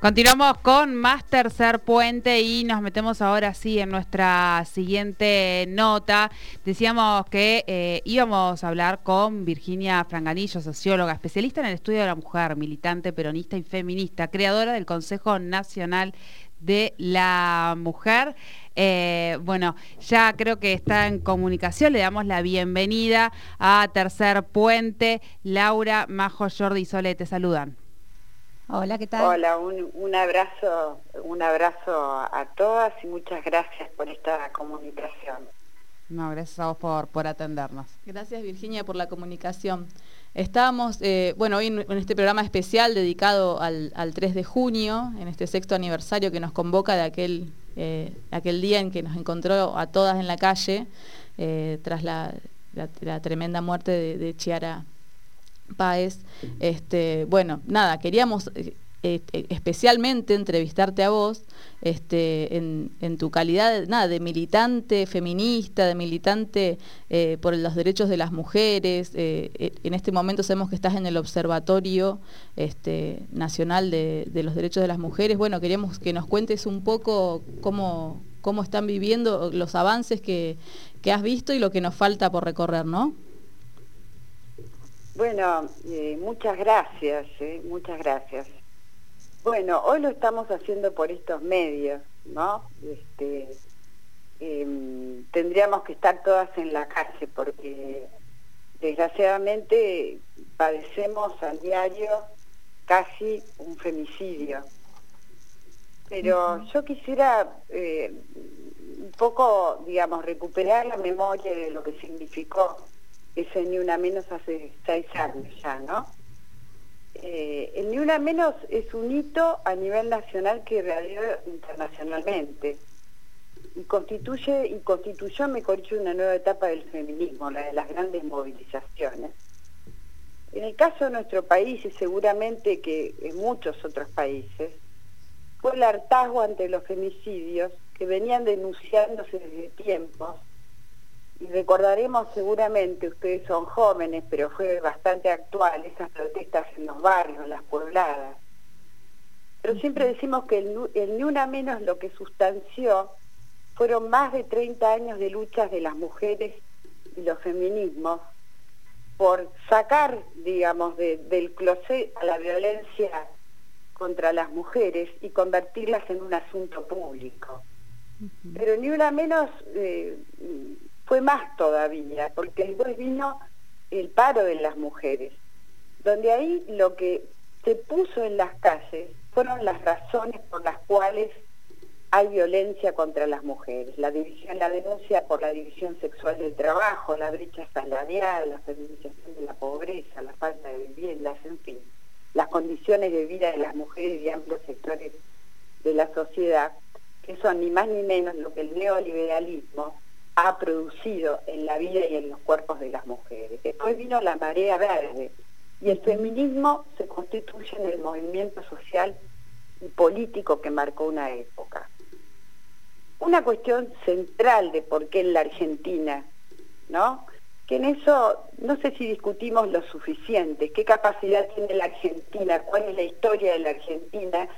Continuamos con más tercer puente y nos metemos ahora sí en nuestra siguiente nota. Decíamos que eh, íbamos a hablar con Virginia Franganillo, socióloga, especialista en el estudio de la mujer, militante peronista y feminista, creadora del Consejo Nacional de la Mujer. Eh, bueno, ya creo que está en comunicación. Le damos la bienvenida a Tercer Puente. Laura, Majo, Jordi y Sole te saludan. Hola, ¿qué tal? Hola, un, abrazo, un abrazo a todas y muchas gracias por esta comunicación. No, gracias a vos por, por atendernos. Gracias Virginia por la comunicación. Estábamos, eh, bueno, hoy en, este programa especial dedicado al, 3 de junio, en este sexto aniversario que nos convoca de aquel, eh, aquel día en que nos encontró a todas en la calle, eh, tras la, tremenda muerte de Chiara Páez. Este, bueno, nada, queríamos eh, eh, especialmente entrevistarte a vos este, en, tu calidad nada, de militante feminista, de militante eh, por los derechos de las mujeres. en este momento sabemos que estás en el Observatorio este, Nacional de, los Derechos de las Mujeres. Bueno, queríamos que nos cuentes un poco cómo, cómo están viviendo los avances que, que has visto y lo que nos falta por recorrer, ¿no? Bueno, eh, muchas gracias, eh, muchas gracias. Bueno, hoy lo estamos haciendo por estos medios, ¿no? Este, em, tendríamos que estar todas en la calle porque desgraciadamente padecemos al diario casi un femicidio. Pero yo quisiera eh, un poco, digamos, recuperar la memoria de lo que significó ese Ni Una Menos hace seis años ya, ¿no? Eh, el Ni Una Menos es un hito a nivel nacional que realizó internacionalmente y constituye y constituyó, me dicho, una nueva etapa del feminismo, la de las grandes movilizaciones. En el caso de nuestro país y seguramente que en muchos otros países, fue el hartazgo ante los femicidios que venían denunciándose desde tiempos y recordaremos seguramente, ustedes son jóvenes, pero fue bastante actual, esas protestas en los barrios, las puebladas. Pero siempre decimos que el, Ni Una Menos lo que sustanció fueron más de 30 años de luchas de las mujeres y los feminismos por sacar, digamos, del closet a la violencia contra las mujeres y convertirlas en un asunto público. Pero ni una menos eh, fue más todavía, porque después vino el paro de las mujeres, donde ahí lo que se puso en las calles fueron las razones por las cuales hay violencia contra las mujeres, la división, la denuncia por la división sexual del trabajo, la brecha salarial, la feminización de la pobreza, la falta de viviendas, en fin, las condiciones de vida de las mujeres y amplios sectores de la sociedad, que son ni más ni menos lo que el neoliberalismo ha producido en la vida y en los cuerpos de las mujeres. Después vino la marea verde y el feminismo se constituye en el movimiento social y político que marcó una época. Una cuestión central de por qué en la Argentina, ¿no? Que en eso no sé si discutimos lo suficiente, qué capacidad tiene la Argentina, cuál es la historia de la Argentina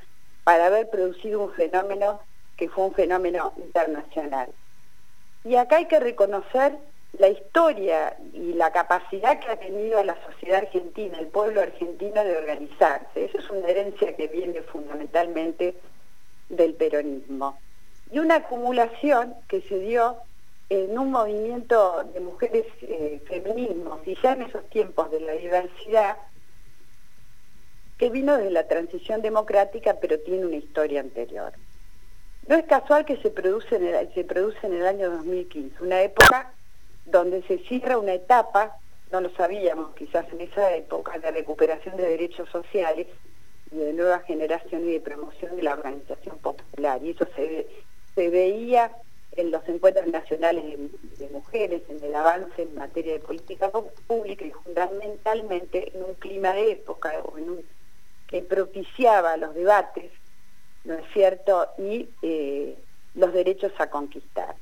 para haber producido un fenómeno que fue un fenómeno internacional. Y acá hay que reconocer la historia y la capacidad que ha tenido la sociedad argentina, el pueblo argentino de organizarse. Eso es una herencia que viene fundamentalmente del peronismo. Y una acumulación que se dio en un movimiento de mujeres eh, feminismos, y ya en esos tiempos de la diversidad, que vino de la transición democrática, pero tiene una historia anterior. No es casual que se produce, en el, se en el año 2015, una época donde se cierra una etapa, no lo sabíamos quizás en esa época, de recuperación de derechos sociales y de nueva generación y de promoción de la organización popular. Y eso se, veía en los encuentros nacionales de, mujeres, en el avance en materia de política pública y fundamentalmente en un clima de época o en que propiciaba los debates ¿no es cierto? Y eh, los derechos a conquistar.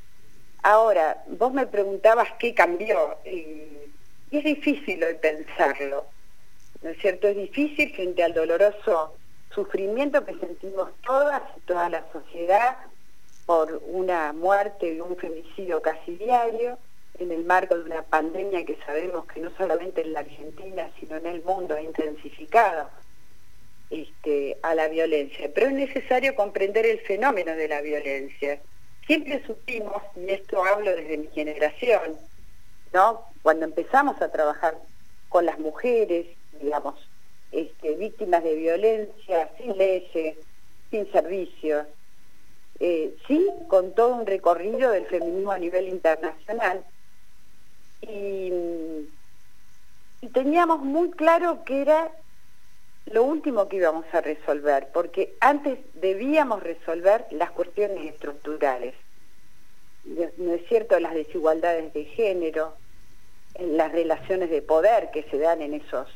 Ahora, vos me preguntabas qué cambió, y es difícil hoy pensarlo, ¿no es cierto? Es difícil frente al doloroso sufrimiento que sentimos todas y toda la sociedad por una muerte y un femicidio casi diario, en el marco de una pandemia que sabemos que no solamente en la Argentina, sino en el mundo ha intensificado este, a la violencia. Pero es necesario comprender el fenómeno de la violencia. Siempre supimos, y esto hablo desde mi generación, ¿no? cuando empezamos a trabajar con las mujeres, digamos, este, víctimas de violencia, sin leyes, sin servicios, eh, sí con todo un recorrido del feminismo a nivel internacional. Y, y teníamos muy claro que era lo último que íbamos a resolver, porque antes debíamos resolver las cuestiones estructurales. ¿No es cierto? Las desigualdades de género, las relaciones de poder que se dan en esos,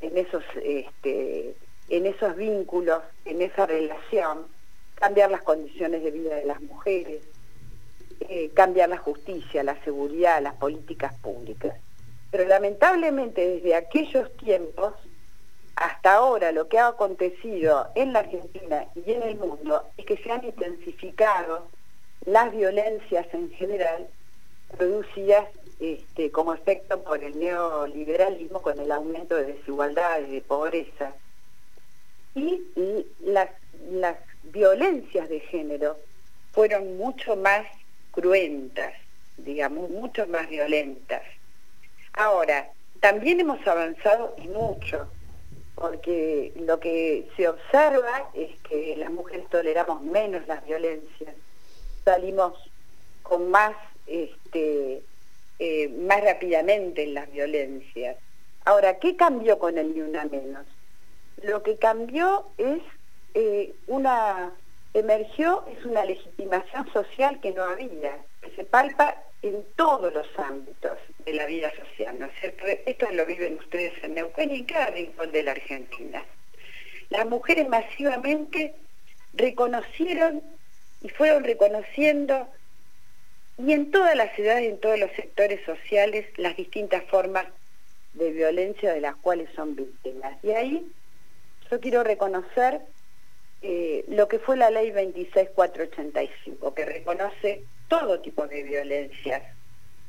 en esos, este, en esos vínculos, en esa relación, cambiar las condiciones de vida de las mujeres, eh, cambiar la justicia, la seguridad, las políticas públicas. Pero lamentablemente desde aquellos tiempos hasta ahora lo que ha acontecido en la Argentina y en el mundo es que se han intensificado las violencias en general producidas este, como efecto por el neoliberalismo con el aumento de desigualdades, de pobreza. Y, las, las violencias de género fueron mucho más cruentas, digamos, mucho más violentas. Ahora, también hemos avanzado y mucho porque lo que se observa es que las mujeres toleramos menos las violencias, salimos con más, este, eh, más rápidamente en las violencias. Ahora, ¿qué cambió con el Ni Una Menos? Lo que cambió es eh, una, emergió, es una legitimación social que no había, que se palpa en todos los ámbitos de la vida social, ¿no es cierto? Esto lo viven ustedes en Neuquén y en cada rincón de la Argentina. Las mujeres masivamente reconocieron y fueron reconociendo y en todas las ciudades, en todos los sectores sociales, las distintas formas de violencia de las cuales son víctimas. Y ahí yo quiero reconocer eh, lo que fue la ley 26485, que reconoce todo tipo de violencias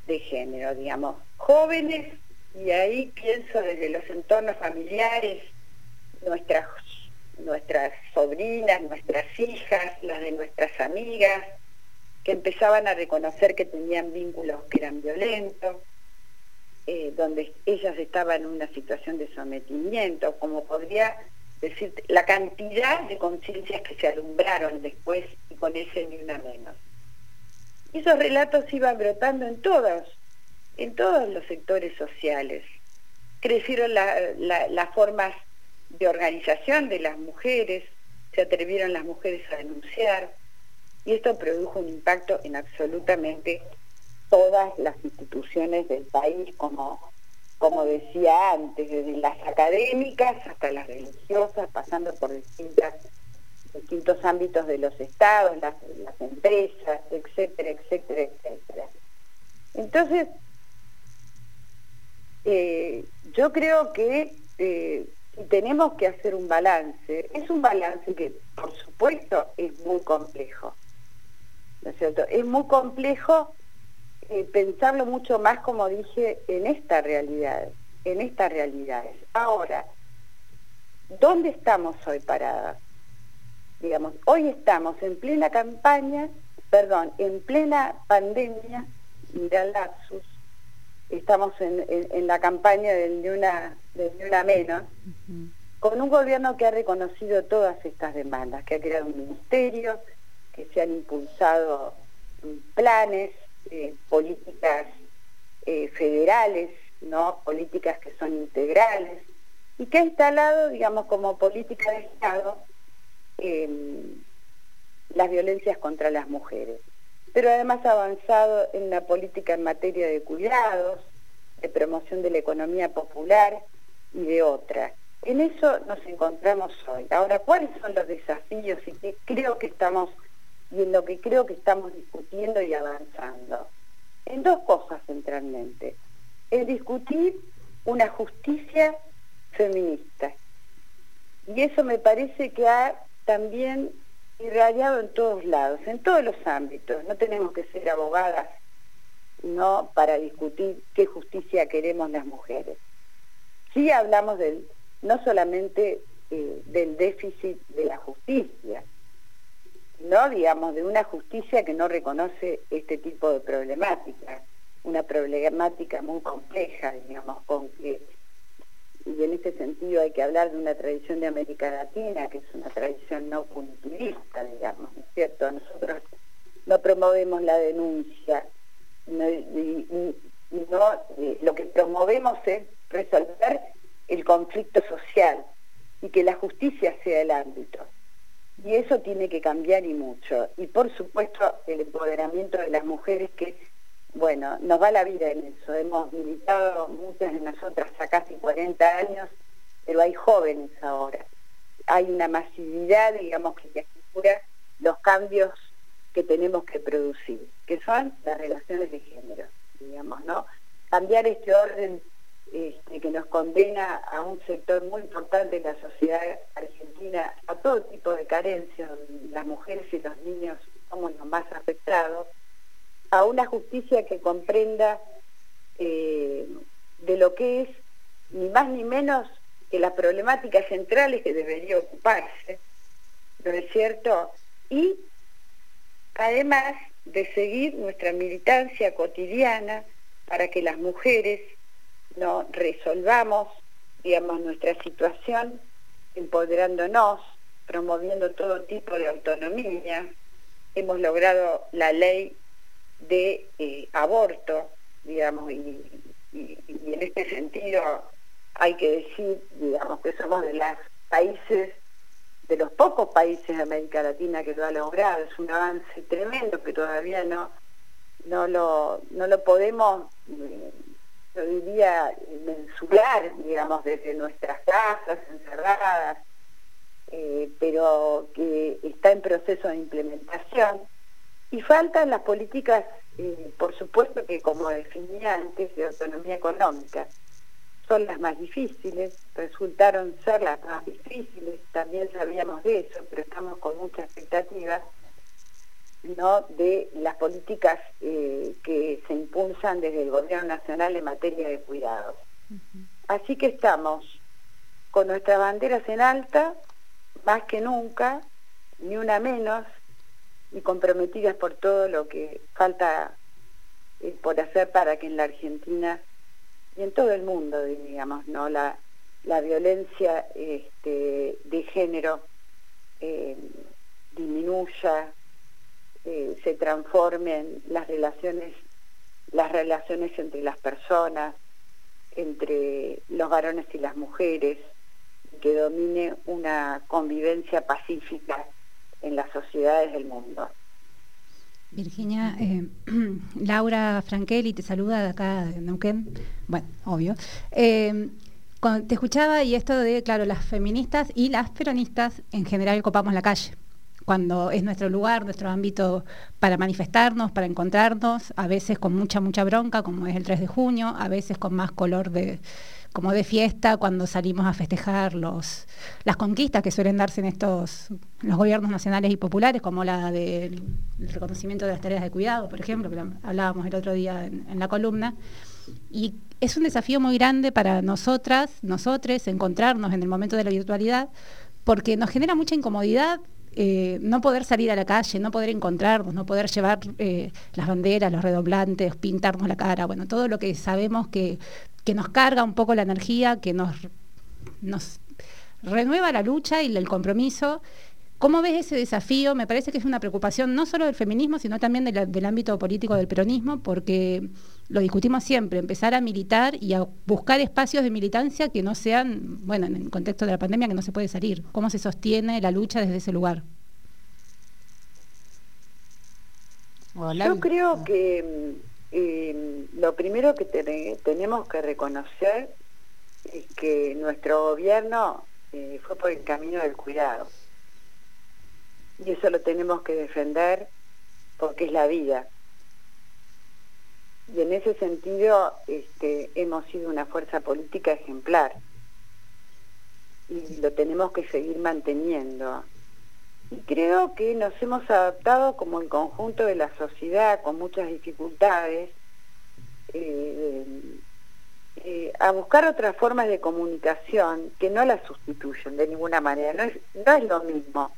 de género, digamos, jóvenes, y ahí pienso desde los entornos familiares, nuestras, nuestras sobrinas, nuestras hijas, las de nuestras amigas, que empezaban a reconocer que tenían vínculos que eran violentos, eh, donde ellas estaban en una situación de sometimiento, como podría decir, la cantidad de conciencias que se alumbraron después y con ese ni una menos esos relatos iban brotando en todos, en todos los sectores sociales. Crecieron las formas de organización de las mujeres, se atrevieron las mujeres a denunciar, y esto produjo un impacto en absolutamente todas las instituciones del país, como, como decía antes, desde las académicas hasta las religiosas, pasando por distintas distintos ámbitos de los estados, las, empresas, etcétera, etcétera, etcétera. Entonces, eh, yo creo que eh, tenemos que hacer un balance, es un balance que por supuesto es muy complejo, ¿no es cierto? Es muy complejo eh, pensarlo mucho más, como dije, en esta realidad, en estas realidades. Ahora, ¿dónde estamos hoy paradas? digamos, hoy estamos en plena campaña, perdón, en plena pandemia, mira lapsus, estamos en, la campaña del ni una, una menos, con un gobierno que ha reconocido todas estas demandas, que ha creado un ministerio, que se han impulsado planes, eh, políticas eh, federales, ¿no? políticas que son integrales, y que ha instalado, digamos, como política de Estado las violencias contra las mujeres. Pero además ha avanzado en la política en materia de cuidados, de promoción de la economía popular y de otras. En eso nos encontramos hoy. Ahora, ¿cuáles son los desafíos y qué creo que estamos y en lo que creo que estamos discutiendo y avanzando? En dos cosas centralmente. Es discutir una justicia feminista, y y eso me parece que ha también irradiado en todos lados, en todos los ámbitos. No tenemos que ser abogadas no para discutir qué justicia queremos las mujeres. Sí hablamos del, no solamente eh, del déficit de la justicia, no digamos de una justicia que no reconoce este tipo de problemática, una problemática muy compleja, digamos, con que y en este sentido hay que hablar de una tradición de América Latina, que es una tradición no punitivista, digamos, ¿no es cierto? Nosotros no promovemos la denuncia, no, lo que promovemos es resolver el conflicto social y que la justicia sea el ámbito. Y eso tiene que cambiar y mucho. Y por supuesto el empoderamiento de las mujeres que bueno, nos va la vida en eso. Hemos militado muchas de nosotras a casi 40 años, pero hay jóvenes ahora. Hay una masividad, digamos, que asegura los cambios que tenemos que producir, que son las relaciones de género, digamos, ¿no? Cambiar este orden este, que nos condena a un sector muy importante de la sociedad argentina a todo tipo de carencias, las mujeres y los niños somos los más afectados, a una justicia que comprenda eh, de lo que es ni más ni menos que las problemáticas centrales que debería ocuparse, ¿no es cierto? Y además de seguir nuestra militancia cotidiana para que las mujeres no resolvamos, digamos, nuestra situación empoderándonos, promoviendo todo tipo de autonomía. Hemos logrado la ley de eh, aborto, digamos, y, en este sentido hay que decir, digamos, que somos de los países, de los pocos países de América Latina que lo ha logrado, es un avance tremendo que todavía no, no, lo, no lo podemos, yo diría, mensurar, digamos, desde nuestras casas encerradas, eh, pero que está en proceso de implementación y faltan las políticas, eh, por supuesto que como definía antes, de autonomía económica. Son las más difíciles, resultaron ser las más difíciles, también sabíamos de eso, pero estamos con mucha expectativa ¿no? de las políticas eh, que se impulsan desde el Gobierno Nacional en materia de cuidados. Así que estamos con nuestras banderas en alta, más que nunca, ni una menos, y comprometidas por todo lo que falta eh, por hacer para que en la Argentina y en todo el mundo, digamos, ¿no? la, la violencia este, de género eh, disminuya, se transformen las relaciones, las relaciones entre las personas, entre los varones y las mujeres, que domine una convivencia pacífica en las sociedades del mundo. Virginia, eh, Laura Frankelli te saluda de acá de Neuquén, bueno, obvio. Eh, te escuchaba y esto de, claro, las feministas y las peronistas en general copamos la calle, cuando es nuestro lugar, nuestro ámbito para manifestarnos, para encontrarnos, a veces con mucha, mucha bronca, como es el 3 de junio, a veces con más color de, como de fiesta cuando salimos a festejar los, las conquistas que suelen darse en estos los gobiernos nacionales y populares, como la del reconocimiento de las tareas de cuidado, por ejemplo, que hablábamos el otro día en, la columna. Y es un desafío muy grande para nosotras, nosotres, encontrarnos en el momento de la virtualidad, porque nos genera mucha incomodidad eh, no poder salir a la calle, no poder encontrarnos, no poder llevar eh, las banderas, los redoblantes, pintarnos la cara, bueno, todo lo que sabemos que que nos carga un poco la energía, que nos, nos renueva la lucha y el compromiso. ¿Cómo ves ese desafío? Me parece que es una preocupación no solo del feminismo, sino también del ámbito político del peronismo, porque lo discutimos siempre, empezar a militar y a buscar espacios de militancia que no sean, bueno, en el contexto de la pandemia que no se puede salir. ¿Cómo se sostiene la lucha desde ese lugar? Yo creo que y lo primero que tenemos que reconocer es que nuestro gobierno eh, fue por el camino del cuidado. Y eso lo tenemos que defender porque es la vida. Y en ese sentido este, hemos sido una fuerza política ejemplar. y lo tenemos que seguir manteniendo. Y creo que nos hemos adaptado como el conjunto de la sociedad con muchas dificultades eh, eh, a buscar otras formas de comunicación que no la sustituyen de ninguna manera. No es, no es lo mismo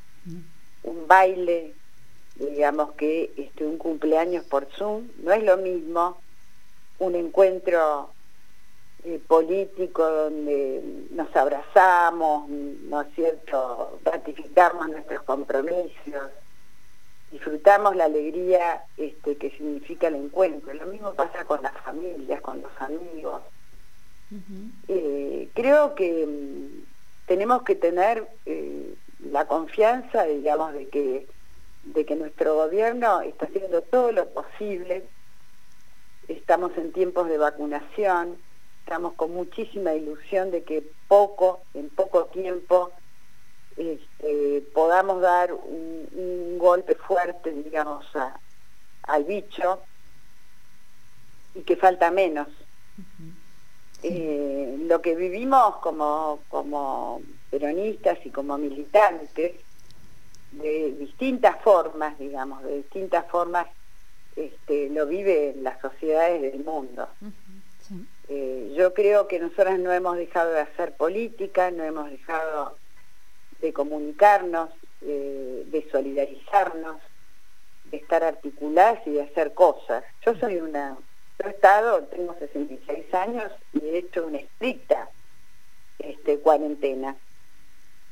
un baile, digamos que este, un cumpleaños por Zoom, no es lo mismo un encuentro eh, político donde nos abrazamos, ¿no es cierto?, ratificamos nuestros compromisos, disfrutamos la alegría este, que significa el encuentro. Lo mismo pasa con las familias, con los amigos. Eh, creo que mm, tenemos que tener eh, la confianza, digamos, de que, de que nuestro gobierno está haciendo todo lo posible. Estamos en tiempos de vacunación, estamos con muchísima ilusión de que poco, en poco tiempo, este, podamos dar un, golpe fuerte, digamos, al bicho y que falta menos. Eh, lo que vivimos como, como peronistas y como militantes, de distintas formas, digamos, de distintas formas, este, lo viven las sociedades del mundo. Eh, yo creo que nosotros no hemos dejado de hacer política, no hemos dejado de comunicarnos, eh, de solidarizarnos, de estar articuladas y de hacer cosas. Yo soy una, yo he estado, tengo 66 años y he hecho una estricta este, cuarentena.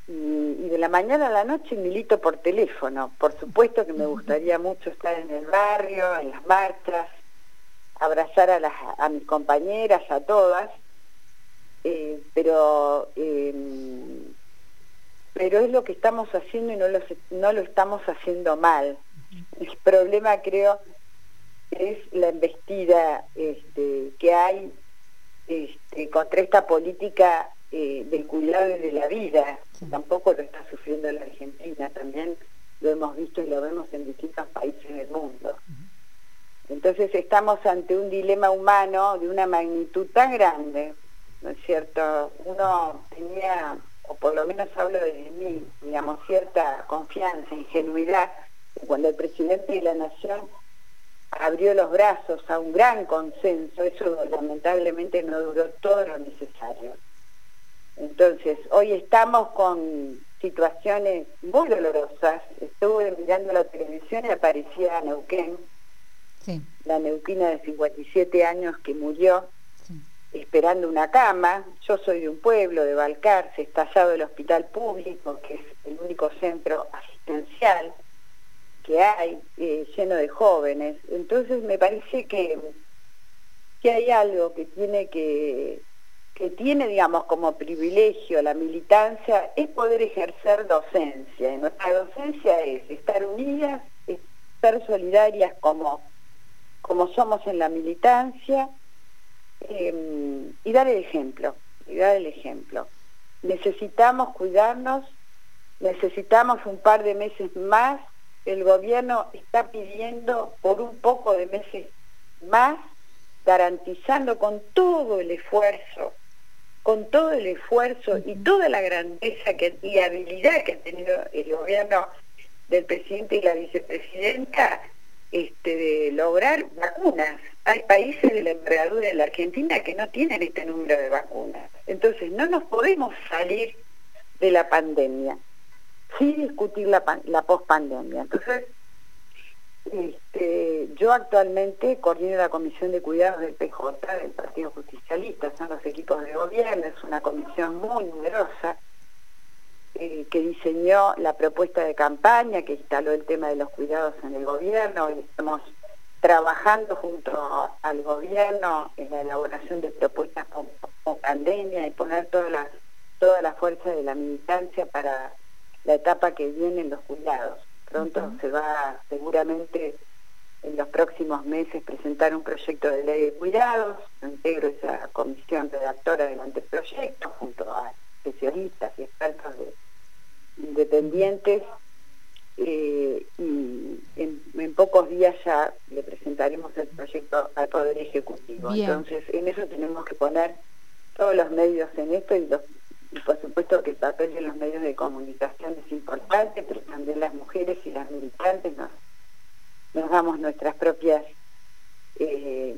Y, y, de la mañana a la noche milito por teléfono. Por supuesto que me gustaría mucho estar en el barrio, en las marchas, abrazar a, las, a mis compañeras, a todas, eh, pero, em, pero es lo que estamos haciendo y no lo, no lo estamos haciendo mal. El problema creo es la embestida este, que hay este, contra esta política eh, del cuidado de la vida. Tampoco lo está sufriendo la Argentina, también lo hemos visto y lo vemos en distintos países del mundo. Entonces estamos ante un dilema humano de una magnitud tan grande, ¿no es cierto? Uno tenía, o por lo menos hablo de mí, digamos, cierta confianza, ingenuidad, cuando el presidente de la Nación abrió los brazos a un gran consenso, eso lamentablemente no duró todo lo necesario. Entonces, hoy estamos con situaciones muy dolorosas. Estuve mirando la televisión y aparecía Neuquén, la neuquina de 57 años que murió esperando una cama. Yo soy de un pueblo, de Balcarce, estallado el hospital público, que es el único centro asistencial que hay, eh, lleno de jóvenes. Entonces me parece que, que hay algo que tiene que que tiene, digamos, como privilegio la militancia es poder ejercer docencia. Y nuestra docencia es estar unidas, ser solidarias como como somos en la militancia, em, y dar el ejemplo, y dar el ejemplo. Necesitamos cuidarnos, necesitamos un par de meses más, el gobierno está pidiendo por un poco de meses más, garantizando con todo el esfuerzo, con todo el esfuerzo y toda la grandeza que, y habilidad que ha tenido el gobierno del presidente y la vicepresidenta, este, de lograr vacunas. Hay países de la envergadura de la Argentina que no tienen este número de vacunas. Entonces, no nos podemos salir de la pandemia, sí discutir la, la pospandemia. Entonces, este, yo actualmente coordino la Comisión de Cuidados del PJ, del Partido Justicialista, son los equipos de gobierno, es una comisión muy numerosa, eh, que diseñó la propuesta de campaña, que instaló el tema de los cuidados en el gobierno. y estamos trabajando junto al gobierno en la elaboración de propuestas con, pandemia y poner toda la, toda la fuerza de la militancia para la etapa que viene en los cuidados. Pronto se va seguramente en los próximos meses presentar un proyecto de ley de cuidados, integro esa comisión redactora del anteproyecto junto a especialistas y expertos de independientes. Eh, y en, pocos días ya le presentaremos el proyecto al Poder Ejecutivo. Entonces, en eso tenemos que poner todos los medios en esto y los y por supuesto que el papel de los medios de comunicación es importante, pero también las mujeres y las militantes nos, nos damos nuestras propias eh,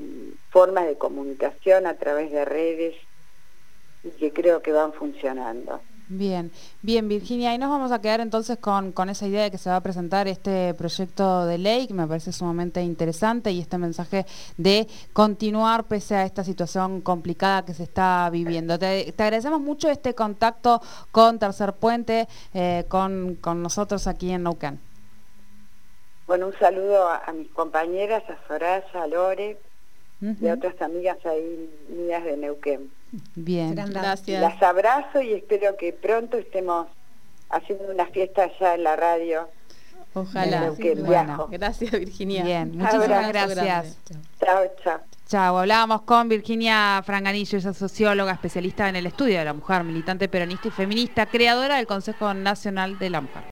formas de comunicación a través de redes y que creo que van funcionando. Bien, bien Virginia, y nos vamos a quedar entonces con, con, esa idea de que se va a presentar este proyecto de ley que me parece sumamente interesante y este mensaje de continuar pese a esta situación complicada que se está viviendo. Te, agradecemos mucho este contacto con Tercer Puente, eh, con, con, nosotros aquí en Neuquén. Bueno, un saludo a, mis compañeras, a Soraya, a Lore y a otras amigas ahí mías de Neuquén. Bien, gracias. Las abrazo y espero que pronto estemos haciendo una fiesta allá en la radio. Ojalá. Gracias, Virginia. Bien, muchísimas gracias. Chao, chao. Chao, hablábamos con Virginia Franganillo, esa socióloga especialista en el estudio de la mujer, militante peronista y feminista, creadora del Consejo Nacional de la Mujer.